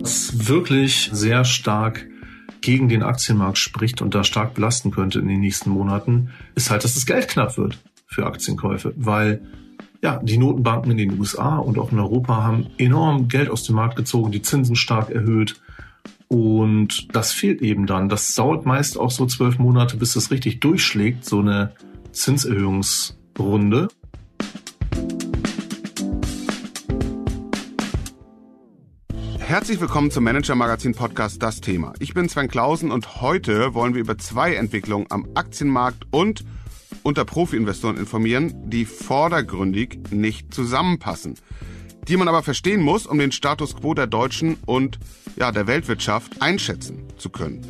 Was wirklich sehr stark gegen den Aktienmarkt spricht und da stark belasten könnte in den nächsten Monaten, ist halt, dass das Geld knapp wird für Aktienkäufe, weil ja, die Notenbanken in den USA und auch in Europa haben enorm Geld aus dem Markt gezogen, die Zinsen stark erhöht. Und das fehlt eben dann. Das dauert meist auch so zwölf Monate, bis das richtig durchschlägt, so eine Zinserhöhungsrunde. Herzlich willkommen zum Manager Magazin Podcast Das Thema. Ich bin Sven Klausen und heute wollen wir über zwei Entwicklungen am Aktienmarkt und unter Profi-Investoren informieren, die vordergründig nicht zusammenpassen, die man aber verstehen muss, um den Status quo der deutschen und ja, der Weltwirtschaft einschätzen zu können.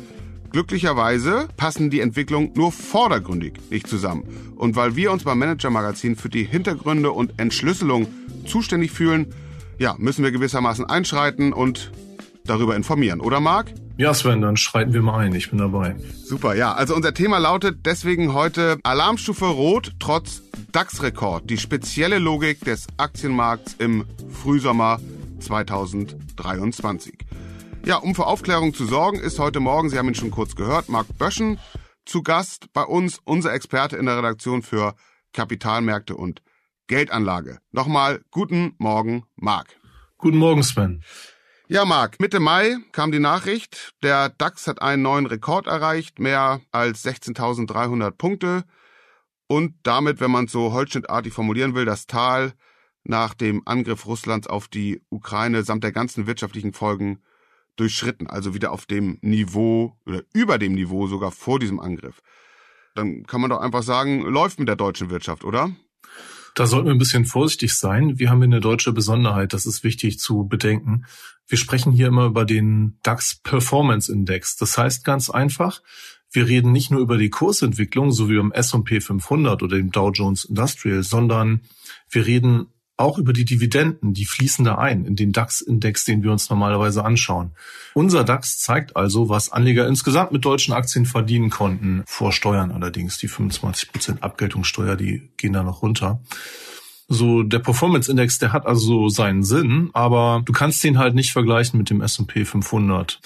Glücklicherweise passen die Entwicklungen nur vordergründig nicht zusammen. Und weil wir uns beim Manager Magazin für die Hintergründe und Entschlüsselung zuständig fühlen, ja, müssen wir gewissermaßen einschreiten und darüber informieren, oder Marc? Ja, Sven, dann schreiten wir mal ein. Ich bin dabei. Super, ja. Also unser Thema lautet deswegen heute Alarmstufe Rot trotz DAX-Rekord. Die spezielle Logik des Aktienmarkts im Frühsommer 2023. Ja, um für Aufklärung zu sorgen, ist heute Morgen, Sie haben ihn schon kurz gehört, Marc Böschen zu Gast bei uns, unser Experte in der Redaktion für Kapitalmärkte und Geldanlage. Nochmal guten Morgen, Marc. Guten Morgen, Sven. Ja, Marc, Mitte Mai kam die Nachricht, der DAX hat einen neuen Rekord erreicht, mehr als 16.300 Punkte und damit, wenn man es so holzschnittartig formulieren will, das Tal nach dem Angriff Russlands auf die Ukraine samt der ganzen wirtschaftlichen Folgen durchschritten, also wieder auf dem Niveau oder über dem Niveau sogar vor diesem Angriff. Dann kann man doch einfach sagen, läuft mit der deutschen Wirtschaft, oder? Da sollten wir ein bisschen vorsichtig sein. Wir haben eine deutsche Besonderheit, das ist wichtig zu bedenken. Wir sprechen hier immer über den DAX Performance Index. Das heißt ganz einfach, wir reden nicht nur über die Kursentwicklung, so wie beim S&P 500 oder dem Dow Jones Industrial, sondern wir reden auch über die Dividenden, die fließen da ein in den DAX-Index, den wir uns normalerweise anschauen. Unser DAX zeigt also, was Anleger insgesamt mit deutschen Aktien verdienen konnten, vor Steuern allerdings. Die 25 Prozent Abgeltungssteuer, die gehen da noch runter. So, der Performance Index, der hat also seinen Sinn, aber du kannst den halt nicht vergleichen mit dem S&P 500.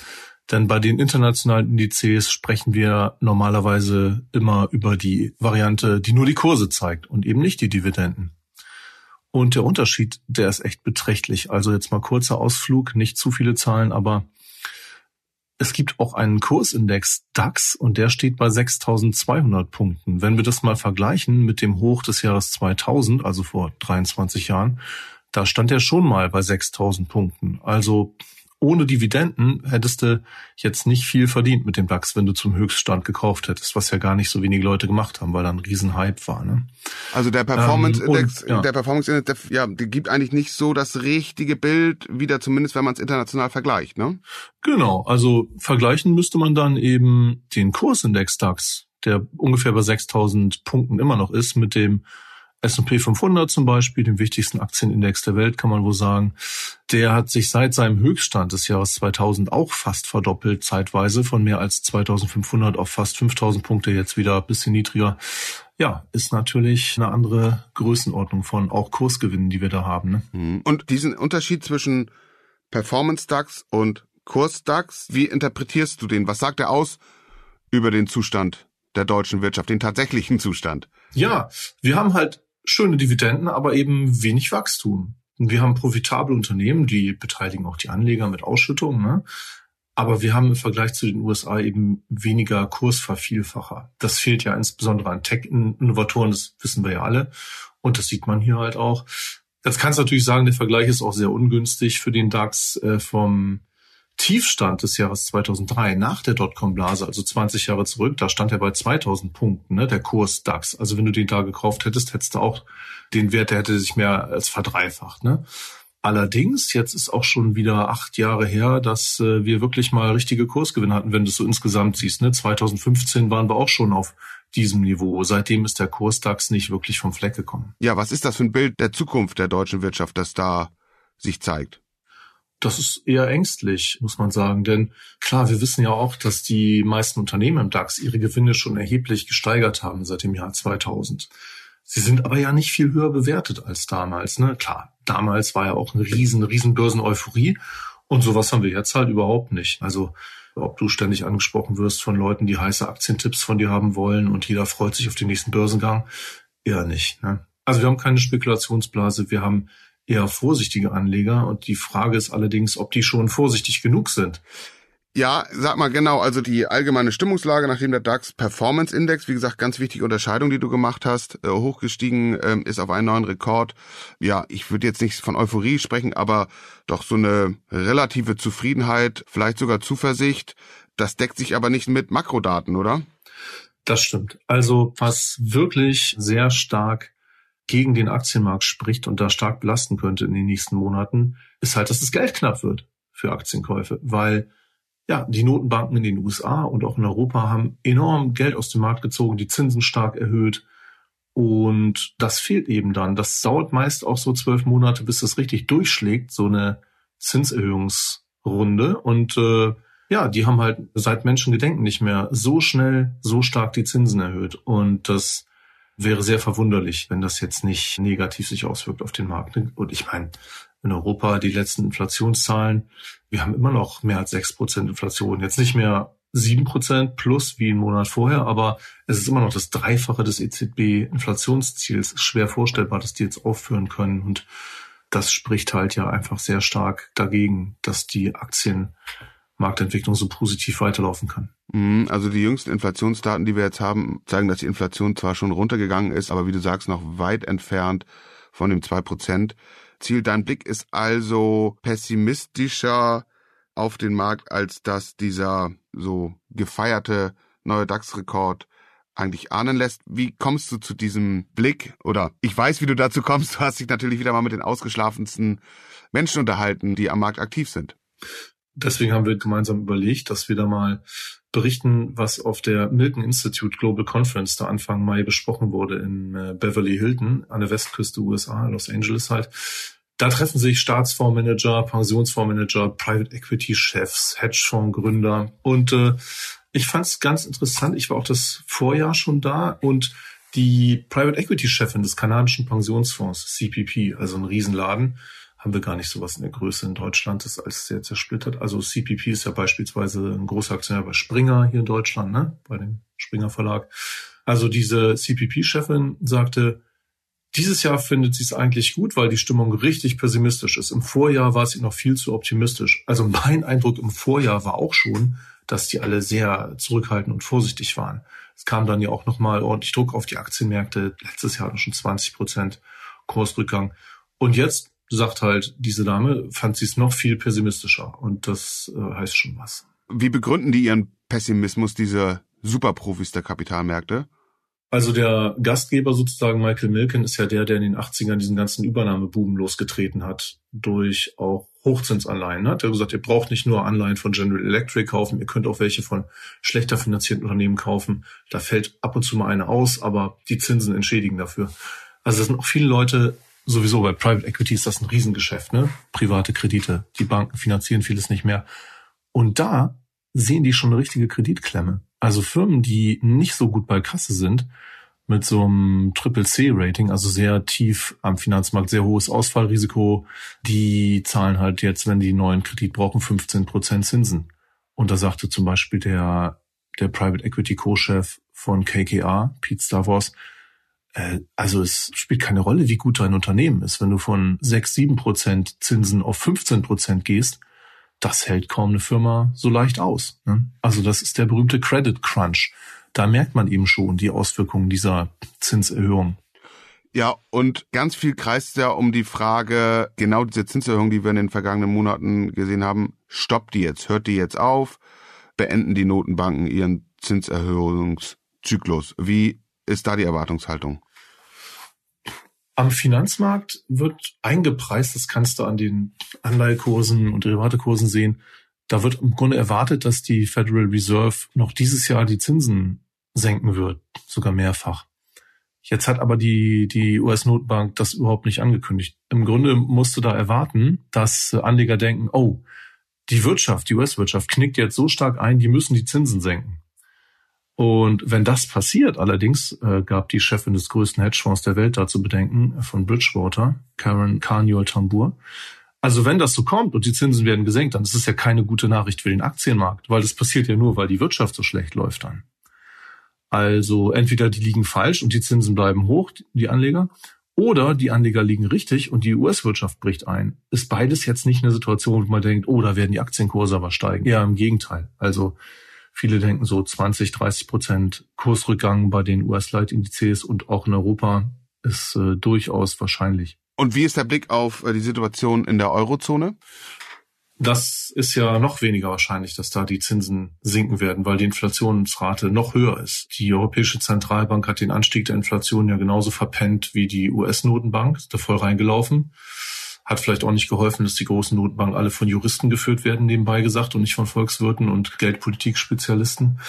Denn bei den internationalen Indizes sprechen wir normalerweise immer über die Variante, die nur die Kurse zeigt und eben nicht die Dividenden. Und der Unterschied, der ist echt beträchtlich. Also jetzt mal kurzer Ausflug, nicht zu viele Zahlen, aber es gibt auch einen Kursindex DAX und der steht bei 6200 Punkten. Wenn wir das mal vergleichen mit dem Hoch des Jahres 2000, also vor 23 Jahren, da stand er schon mal bei 6000 Punkten. Also ohne Dividenden hättest du jetzt nicht viel verdient mit dem DAX, wenn du zum Höchststand gekauft hättest, was ja gar nicht so wenige Leute gemacht haben, weil da ein Riesenhype war. Ne? Also der Performance Index, ähm, ja. der Performance Index, der, ja, der gibt eigentlich nicht so das richtige Bild wieder, zumindest wenn man es international vergleicht, ne? Genau, also vergleichen müsste man dann eben den Kursindex DAX, der ungefähr bei 6000 Punkten immer noch ist, mit dem S&P 500 zum Beispiel, dem wichtigsten Aktienindex der Welt, kann man wohl sagen, der hat sich seit seinem Höchststand des Jahres 2000 auch fast verdoppelt, zeitweise von mehr als 2500 auf fast 5000 Punkte, jetzt wieder ein bisschen niedriger. Ja, ist natürlich eine andere Größenordnung von auch Kursgewinnen, die wir da haben. Ne? Mhm. Und diesen Unterschied zwischen Performance DAX und Kurs DAX, wie interpretierst du den? Was sagt er aus über den Zustand der deutschen Wirtschaft, den tatsächlichen Zustand? Ja, wir haben halt schöne Dividenden, aber eben wenig Wachstum. Wir haben profitable Unternehmen, die beteiligen auch die Anleger mit Ausschüttungen. Ne? Aber wir haben im Vergleich zu den USA eben weniger Kursvervielfacher. Das fehlt ja insbesondere an Tech-Innovatoren, das wissen wir ja alle. Und das sieht man hier halt auch. Jetzt kannst du natürlich sagen, der Vergleich ist auch sehr ungünstig für den DAX äh, vom Tiefstand des Jahres 2003 nach der Dotcom-Blase, also 20 Jahre zurück, da stand er bei 2000 Punkten, ne, der Kurs DAX. Also wenn du den da gekauft hättest, hättest du auch den Wert, der hätte sich mehr als verdreifacht. Ne? Allerdings, jetzt ist auch schon wieder acht Jahre her, dass äh, wir wirklich mal richtige Kursgewinne hatten, wenn du es so insgesamt siehst. Ne? 2015 waren wir auch schon auf diesem Niveau. Seitdem ist der Kurs DAX nicht wirklich vom Fleck gekommen. Ja, was ist das für ein Bild der Zukunft der deutschen Wirtschaft, das da sich zeigt? Das ist eher ängstlich, muss man sagen. Denn klar, wir wissen ja auch, dass die meisten Unternehmen im DAX ihre Gewinne schon erheblich gesteigert haben seit dem Jahr 2000. Sie sind aber ja nicht viel höher bewertet als damals. Ne? Klar, damals war ja auch eine riesen, riesen Börsen-Euphorie. Und sowas haben wir jetzt halt überhaupt nicht. Also ob du ständig angesprochen wirst von Leuten, die heiße Aktientipps von dir haben wollen und jeder freut sich auf den nächsten Börsengang, eher nicht. Ne? Also wir haben keine Spekulationsblase, wir haben eher vorsichtige Anleger und die Frage ist allerdings, ob die schon vorsichtig genug sind. Ja, sag mal genau, also die allgemeine Stimmungslage, nachdem der DAX Performance Index, wie gesagt, ganz wichtige Unterscheidung, die du gemacht hast, äh, hochgestiegen ähm, ist auf einen neuen Rekord. Ja, ich würde jetzt nicht von Euphorie sprechen, aber doch so eine relative Zufriedenheit, vielleicht sogar Zuversicht. Das deckt sich aber nicht mit Makrodaten, oder? Das stimmt. Also was wirklich sehr stark gegen den Aktienmarkt spricht und da stark belasten könnte in den nächsten Monaten, ist halt, dass das Geld knapp wird für Aktienkäufe, weil ja, die Notenbanken in den USA und auch in Europa haben enorm Geld aus dem Markt gezogen, die Zinsen stark erhöht. Und das fehlt eben dann. Das dauert meist auch so zwölf Monate, bis das richtig durchschlägt, so eine Zinserhöhungsrunde. Und äh, ja, die haben halt seit Menschengedenken nicht mehr so schnell, so stark die Zinsen erhöht. Und das wäre sehr verwunderlich, wenn das jetzt nicht negativ sich auswirkt auf den Markt. Und ich meine, in Europa die letzten Inflationszahlen. Wir haben immer noch mehr als sechs Prozent Inflation. Jetzt nicht mehr sieben Prozent plus wie einen Monat vorher, aber es ist immer noch das Dreifache des EZB-Inflationsziels. Schwer vorstellbar, dass die jetzt aufführen können. Und das spricht halt ja einfach sehr stark dagegen, dass die Aktienmarktentwicklung so positiv weiterlaufen kann. Mhm, also die jüngsten Inflationsdaten, die wir jetzt haben, zeigen, dass die Inflation zwar schon runtergegangen ist, aber wie du sagst, noch weit entfernt von dem zwei Prozent. Ziel. Dein Blick ist also pessimistischer auf den Markt, als dass dieser so gefeierte neue DAX-Rekord eigentlich ahnen lässt. Wie kommst du zu diesem Blick? Oder ich weiß, wie du dazu kommst. Du hast dich natürlich wieder mal mit den ausgeschlafensten Menschen unterhalten, die am Markt aktiv sind. Deswegen haben wir gemeinsam überlegt, dass wir da mal berichten, was auf der Milken Institute Global Conference da Anfang Mai besprochen wurde in äh, Beverly Hilton an der Westküste USA, Los Angeles halt. Da treffen sich Staatsfondsmanager, Pensionsfondsmanager, Private Equity Chefs, Hedgefondsgründer und äh, ich fand es ganz interessant. Ich war auch das Vorjahr schon da und die Private Equity Chefin des kanadischen Pensionsfonds CPP, also ein Riesenladen, haben wir gar nicht sowas in der Größe in Deutschland, das ist alles sehr zersplittert. Also CPP ist ja beispielsweise ein großer Aktionär bei Springer hier in Deutschland, ne? bei dem Springer Verlag. Also diese CPP-Chefin sagte, dieses Jahr findet sie es eigentlich gut, weil die Stimmung richtig pessimistisch ist. Im Vorjahr war sie noch viel zu optimistisch. Also mein Eindruck im Vorjahr war auch schon, dass die alle sehr zurückhaltend und vorsichtig waren. Es kam dann ja auch nochmal ordentlich Druck auf die Aktienmärkte. Letztes Jahr schon 20 Prozent Kursrückgang. Und jetzt sagt halt diese Dame, fand sie es noch viel pessimistischer. Und das äh, heißt schon was. Wie begründen die ihren Pessimismus, diese Superprofis der Kapitalmärkte? Also der Gastgeber sozusagen, Michael Milken, ist ja der, der in den 80ern diesen ganzen Übernahmebuben losgetreten hat, durch auch Hochzinsanleihen. Hat er gesagt, ihr braucht nicht nur Anleihen von General Electric kaufen, ihr könnt auch welche von schlechter finanzierten Unternehmen kaufen. Da fällt ab und zu mal eine aus, aber die Zinsen entschädigen dafür. Also es sind auch viele Leute sowieso bei Private Equity ist das ein Riesengeschäft, ne? Private Kredite. Die Banken finanzieren vieles nicht mehr. Und da sehen die schon eine richtige Kreditklemme. Also Firmen, die nicht so gut bei Kasse sind, mit so einem Triple-C-Rating, also sehr tief am Finanzmarkt, sehr hohes Ausfallrisiko, die zahlen halt jetzt, wenn die neuen Kredit brauchen, 15 Prozent Zinsen. Und da sagte zum Beispiel der, der Private Equity Co-Chef von KKR, Pete Stavros, also es spielt keine Rolle, wie gut dein Unternehmen ist. Wenn du von 6, 7 Prozent Zinsen auf 15 Prozent gehst, das hält kaum eine Firma so leicht aus. Ne? Also das ist der berühmte Credit Crunch. Da merkt man eben schon die Auswirkungen dieser Zinserhöhung. Ja, und ganz viel kreist ja um die Frage, genau diese Zinserhöhung, die wir in den vergangenen Monaten gesehen haben, stoppt die jetzt, hört die jetzt auf, beenden die Notenbanken ihren Zinserhöhungszyklus. Wie ist da die Erwartungshaltung? Am Finanzmarkt wird eingepreist, das kannst du an den Anleihekursen und Derivatekursen sehen. Da wird im Grunde erwartet, dass die Federal Reserve noch dieses Jahr die Zinsen senken wird, sogar mehrfach. Jetzt hat aber die, die US-Notenbank das überhaupt nicht angekündigt. Im Grunde musst du da erwarten, dass Anleger denken, oh, die Wirtschaft, die US-Wirtschaft knickt jetzt so stark ein, die müssen die Zinsen senken. Und wenn das passiert, allerdings äh, gab die Chefin des größten Hedgefonds der Welt dazu bedenken, von Bridgewater, Karen Carniol Tambour. Also wenn das so kommt und die Zinsen werden gesenkt, dann ist es ja keine gute Nachricht für den Aktienmarkt, weil das passiert ja nur, weil die Wirtschaft so schlecht läuft dann. Also entweder die liegen falsch und die Zinsen bleiben hoch, die Anleger, oder die Anleger liegen richtig und die US-Wirtschaft bricht ein. Ist beides jetzt nicht eine Situation, wo man denkt, oh, da werden die Aktienkurse aber steigen. Ja, im Gegenteil. Also Viele denken so 20, 30 Prozent Kursrückgang bei den US-Leitindizes und auch in Europa ist äh, durchaus wahrscheinlich. Und wie ist der Blick auf äh, die Situation in der Eurozone? Das ist ja noch weniger wahrscheinlich, dass da die Zinsen sinken werden, weil die Inflationsrate noch höher ist. Die Europäische Zentralbank hat den Anstieg der Inflation ja genauso verpennt wie die US-Notenbank, ist da voll reingelaufen. Hat vielleicht auch nicht geholfen, dass die großen Notenbanken alle von Juristen geführt werden, nebenbei gesagt, und nicht von Volkswirten und Geldpolitikspezialisten.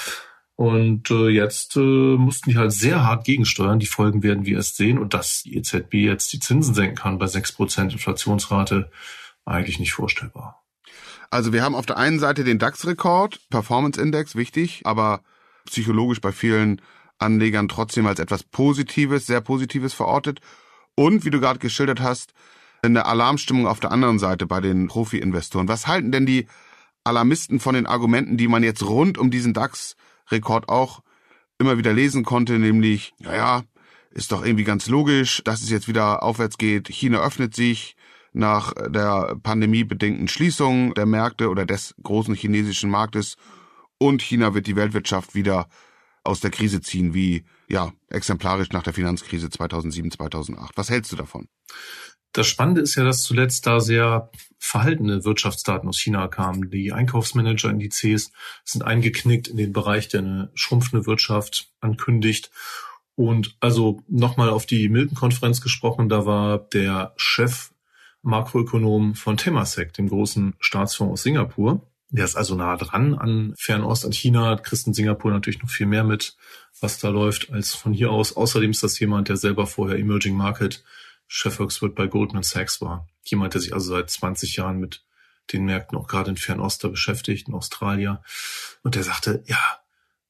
Und äh, jetzt äh, mussten die halt sehr hart gegensteuern. Die Folgen werden wir erst sehen. Und dass die EZB jetzt die Zinsen senken kann bei sechs Prozent Inflationsrate, eigentlich nicht vorstellbar. Also wir haben auf der einen Seite den DAX-Rekord, Performance Index, wichtig, aber psychologisch bei vielen Anlegern trotzdem als etwas Positives, sehr Positives verortet. Und wie du gerade geschildert hast, eine Alarmstimmung auf der anderen Seite bei den Profi-Investoren. Was halten denn die Alarmisten von den Argumenten, die man jetzt rund um diesen DAX-Rekord auch immer wieder lesen konnte, nämlich, naja, ist doch irgendwie ganz logisch, dass es jetzt wieder aufwärts geht. China öffnet sich nach der pandemiebedingten Schließung der Märkte oder des großen chinesischen Marktes und China wird die Weltwirtschaft wieder aus der Krise ziehen, wie ja exemplarisch nach der Finanzkrise 2007, 2008. Was hältst du davon? Das Spannende ist ja, dass zuletzt da sehr verhaltene Wirtschaftsdaten aus China kamen. Die Einkaufsmanager-Indizes sind eingeknickt in den Bereich, der eine schrumpfende Wirtschaft ankündigt. Und also nochmal auf die Milton-Konferenz gesprochen, da war der Chef Makroökonom von Temasek, dem großen Staatsfonds aus Singapur. Der ist also nah dran an Fernost, an China, in Singapur natürlich noch viel mehr mit, was da läuft, als von hier aus. Außerdem ist das jemand, der selber vorher Emerging Market Chefvolkswirt bei Goldman Sachs war. Jemand, der sich also seit 20 Jahren mit den Märkten auch gerade in Fernost beschäftigt, in Australien. Und der sagte, ja,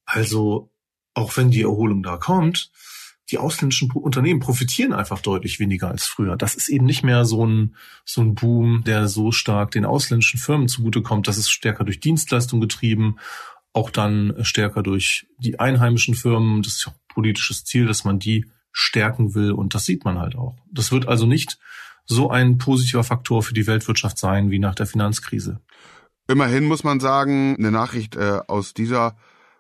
also auch wenn die Erholung da kommt, die ausländischen Unternehmen profitieren einfach deutlich weniger als früher. Das ist eben nicht mehr so ein, so ein Boom, der so stark den ausländischen Firmen zugutekommt. Das ist stärker durch Dienstleistung getrieben, auch dann stärker durch die einheimischen Firmen. Das ist ja auch politisches Ziel, dass man die stärken will. Und das sieht man halt auch. Das wird also nicht so ein positiver Faktor für die Weltwirtschaft sein wie nach der Finanzkrise. Immerhin muss man sagen, eine Nachricht äh, aus dieser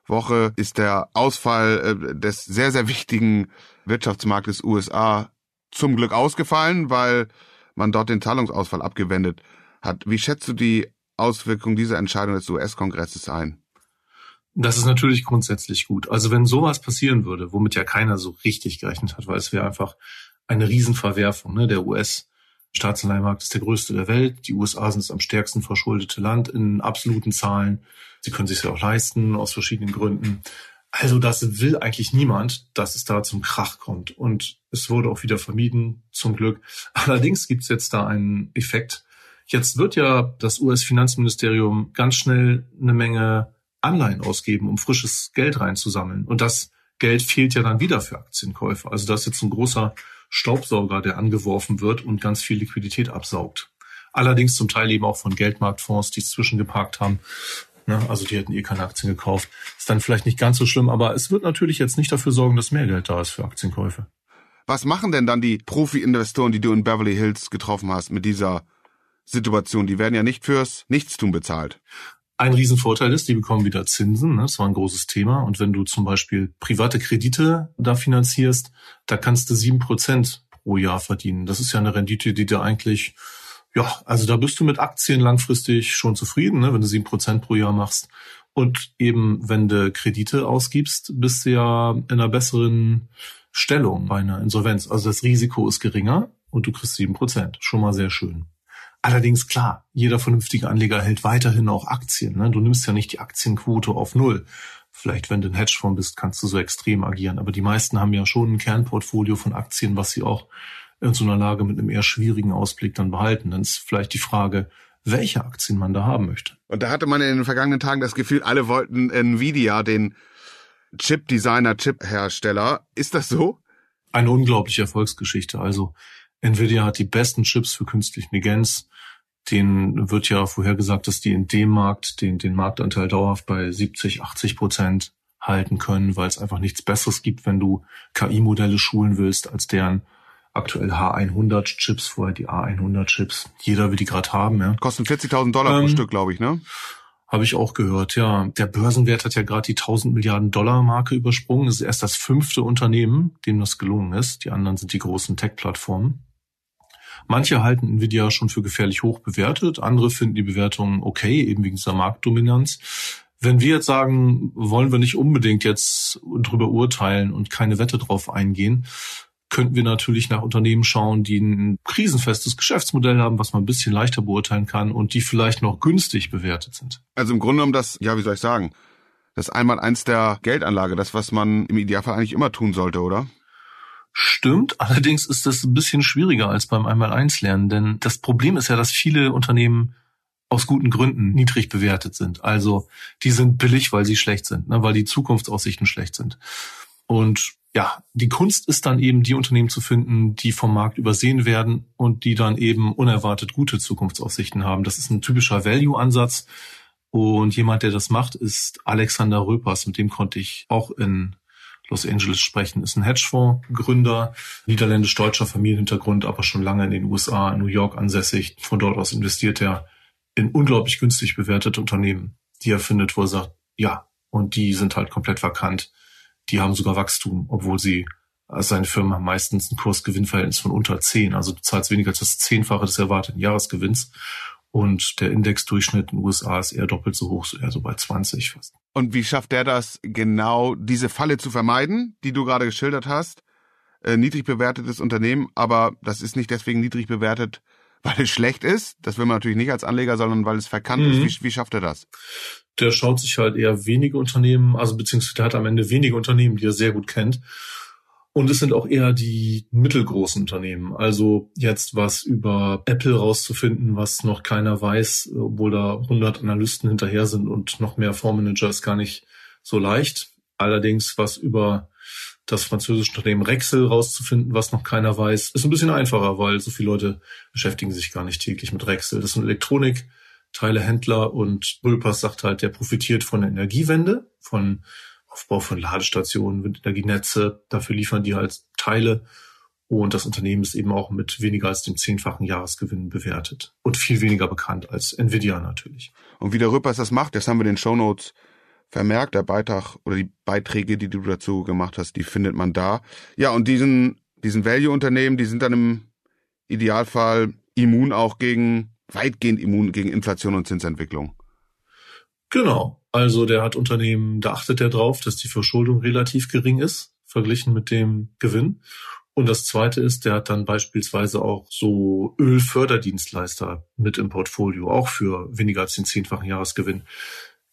Woche ist der Ausfall äh, des sehr, sehr wichtigen Wirtschaftsmarktes USA zum Glück ausgefallen, weil man dort den Zahlungsausfall abgewendet hat. Wie schätzt du die Auswirkung dieser Entscheidung des US-Kongresses ein? Das ist natürlich grundsätzlich gut. Also wenn sowas passieren würde, womit ja keiner so richtig gerechnet hat, weil es wäre einfach eine Riesenverwerfung. Ne? Der US-Staatsanleihenmarkt ist der größte der Welt. Die USA sind das am stärksten verschuldete Land in absoluten Zahlen. Sie können sich ja auch leisten aus verschiedenen Gründen. Also das will eigentlich niemand, dass es da zum Krach kommt. Und es wurde auch wieder vermieden, zum Glück. Allerdings gibt es jetzt da einen Effekt. Jetzt wird ja das US-Finanzministerium ganz schnell eine Menge Anleihen ausgeben, um frisches Geld reinzusammeln. Und das Geld fehlt ja dann wieder für Aktienkäufe. Also das ist jetzt ein großer Staubsauger, der angeworfen wird und ganz viel Liquidität absaugt. Allerdings zum Teil eben auch von Geldmarktfonds, die es zwischengeparkt haben. Ne? Also die hätten eh keine Aktien gekauft. Ist dann vielleicht nicht ganz so schlimm, aber es wird natürlich jetzt nicht dafür sorgen, dass mehr Geld da ist für Aktienkäufe. Was machen denn dann die Profi-Investoren, die du in Beverly Hills getroffen hast, mit dieser Situation? Die werden ja nicht fürs Nichtstun bezahlt. Ein Riesenvorteil ist, die bekommen wieder Zinsen. Ne? Das war ein großes Thema. Und wenn du zum Beispiel private Kredite da finanzierst, da kannst du sieben Prozent pro Jahr verdienen. Das ist ja eine Rendite, die dir eigentlich, ja, also da bist du mit Aktien langfristig schon zufrieden, ne? wenn du sieben Prozent pro Jahr machst. Und eben, wenn du Kredite ausgibst, bist du ja in einer besseren Stellung bei einer Insolvenz. Also das Risiko ist geringer und du kriegst sieben Prozent. Schon mal sehr schön. Allerdings klar, jeder vernünftige Anleger hält weiterhin auch Aktien. Ne? Du nimmst ja nicht die Aktienquote auf Null. Vielleicht, wenn du ein Hedgefonds bist, kannst du so extrem agieren. Aber die meisten haben ja schon ein Kernportfolio von Aktien, was sie auch in so einer Lage mit einem eher schwierigen Ausblick dann behalten. Dann ist vielleicht die Frage, welche Aktien man da haben möchte. Und da hatte man in den vergangenen Tagen das Gefühl, alle wollten Nvidia, den Chip-Designer, Chip-Hersteller. Ist das so? Eine unglaubliche Erfolgsgeschichte. Also Nvidia hat die besten Chips für künstliche Intelligenz. Den wird ja vorhergesagt, dass die in dem Markt den, den Marktanteil dauerhaft bei 70, 80 Prozent halten können, weil es einfach nichts Besseres gibt, wenn du KI-Modelle schulen willst, als deren aktuell H100-Chips, vorher die A100-Chips. Jeder will die gerade haben. Ja. Kosten 40.000 Dollar ähm, pro Stück, glaube ich, ne? Habe ich auch gehört, ja. Der Börsenwert hat ja gerade die 1000 Milliarden Dollar Marke übersprungen. Es ist erst das fünfte Unternehmen, dem das gelungen ist. Die anderen sind die großen Tech-Plattformen. Manche halten Nvidia schon für gefährlich hoch bewertet, andere finden die Bewertung okay, eben wegen dieser Marktdominanz. Wenn wir jetzt sagen, wollen wir nicht unbedingt jetzt drüber urteilen und keine Wette drauf eingehen, könnten wir natürlich nach Unternehmen schauen, die ein krisenfestes Geschäftsmodell haben, was man ein bisschen leichter beurteilen kann und die vielleicht noch günstig bewertet sind. Also im Grunde genommen das, ja, wie soll ich sagen, das einmal eins der Geldanlage, das, was man im Idealfall eigentlich immer tun sollte, oder? Stimmt, allerdings ist das ein bisschen schwieriger als beim Einmal-Eins-Lernen, denn das Problem ist ja, dass viele Unternehmen aus guten Gründen niedrig bewertet sind. Also die sind billig, weil sie schlecht sind, ne, weil die Zukunftsaussichten schlecht sind. Und ja, die Kunst ist dann eben, die Unternehmen zu finden, die vom Markt übersehen werden und die dann eben unerwartet gute Zukunftsaussichten haben. Das ist ein typischer Value-Ansatz. Und jemand, der das macht, ist Alexander Röpers. Mit dem konnte ich auch in Los Angeles sprechen, ist ein Hedgefonds-Gründer, niederländisch-deutscher Familienhintergrund, aber schon lange in den USA, in New York ansässig. Von dort aus investiert er in unglaublich günstig bewertete Unternehmen, die er findet, wo er sagt, ja, und die sind halt komplett vakant die haben sogar Wachstum, obwohl sie also seine Firma meistens ein Kursgewinnverhältnis von unter 10. Also du zahlst weniger als das Zehnfache des erwarteten Jahresgewinns. Und der Indexdurchschnitt in den USA ist eher doppelt so hoch, eher so bei 20 fast. Und wie schafft der das genau, diese Falle zu vermeiden, die du gerade geschildert hast? Äh, niedrig bewertetes Unternehmen, aber das ist nicht deswegen niedrig bewertet, weil es schlecht ist. Das will man natürlich nicht als Anleger, sondern weil es verkannt mhm. ist. Wie, wie schafft er das? der schaut sich halt eher wenige Unternehmen, also beziehungsweise der hat am Ende wenige Unternehmen, die er sehr gut kennt. Und es sind auch eher die mittelgroßen Unternehmen. Also jetzt was über Apple rauszufinden, was noch keiner weiß, obwohl da 100 Analysten hinterher sind und noch mehr Fondsmanager ist gar nicht so leicht. Allerdings was über das französische Unternehmen Rexel rauszufinden, was noch keiner weiß, ist ein bisschen einfacher, weil so viele Leute beschäftigen sich gar nicht täglich mit Rexel. Das ist eine Elektronik, Teilehändler und Röpers sagt halt, der profitiert von der Energiewende, von Aufbau von Ladestationen, Windenergienetze. Dafür liefern die halt Teile. Und das Unternehmen ist eben auch mit weniger als dem zehnfachen Jahresgewinn bewertet. Und viel weniger bekannt als Nvidia natürlich. Und wie der Röpers das macht, das haben wir in den Shownotes vermerkt. Der Beitrag oder die Beiträge, die du dazu gemacht hast, die findet man da. Ja, und diesen, diesen Value-Unternehmen, die sind dann im Idealfall immun auch gegen weitgehend immun gegen Inflation und Zinsentwicklung. Genau. Also der hat Unternehmen, da achtet er drauf, dass die Verschuldung relativ gering ist, verglichen mit dem Gewinn. Und das zweite ist, der hat dann beispielsweise auch so Ölförderdienstleister mit im Portfolio, auch für weniger als den zehnfachen Jahresgewinn.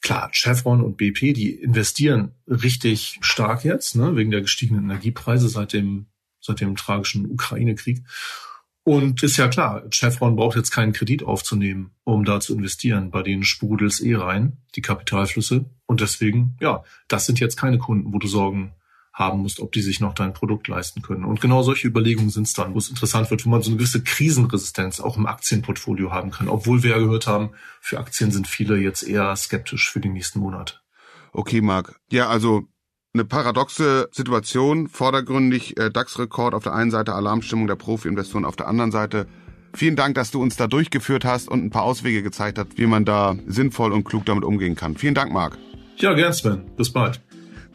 Klar, Chevron und BP, die investieren richtig stark jetzt, ne, wegen der gestiegenen Energiepreise seit dem, seit dem tragischen Ukraine-Krieg. Und ist ja klar, Chevron braucht jetzt keinen Kredit aufzunehmen, um da zu investieren. Bei denen sprudelt es eh rein, die Kapitalflüsse. Und deswegen, ja, das sind jetzt keine Kunden, wo du Sorgen haben musst, ob die sich noch dein Produkt leisten können. Und genau solche Überlegungen sind es dann, wo es interessant wird, wo man so eine gewisse Krisenresistenz auch im Aktienportfolio haben kann. Obwohl wir ja gehört haben, für Aktien sind viele jetzt eher skeptisch für die nächsten Monate. Okay, Marc. Ja, also eine paradoxe Situation. Vordergründig äh, DAX-Rekord auf der einen Seite, Alarmstimmung der Profi-Investoren auf der anderen Seite. Vielen Dank, dass du uns da durchgeführt hast und ein paar Auswege gezeigt hast, wie man da sinnvoll und klug damit umgehen kann. Vielen Dank, Marc. Ja, gern, Sven. Bis bald.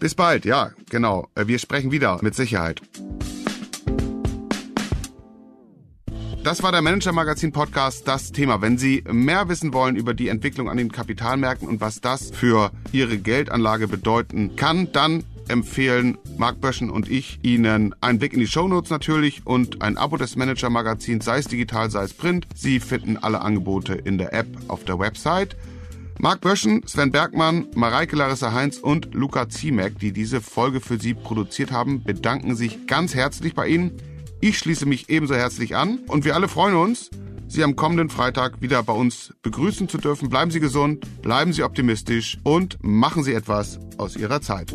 Bis bald, ja, genau. Äh, wir sprechen wieder, mit Sicherheit. Das war der Manager Magazin Podcast, das Thema. Wenn Sie mehr wissen wollen über die Entwicklung an den Kapitalmärkten und was das für Ihre Geldanlage bedeuten kann, dann empfehlen Marc Böschen und ich Ihnen einen Blick in die Shownotes natürlich und ein Abo des Manager Magazins, sei es digital, sei es print. Sie finden alle Angebote in der App auf der Website. Marc Böschen, Sven Bergmann, Mareike Larissa Heinz und Luca Ziemek, die diese Folge für Sie produziert haben, bedanken sich ganz herzlich bei Ihnen. Ich schließe mich ebenso herzlich an und wir alle freuen uns, Sie am kommenden Freitag wieder bei uns begrüßen zu dürfen. Bleiben Sie gesund, bleiben Sie optimistisch und machen Sie etwas aus Ihrer Zeit.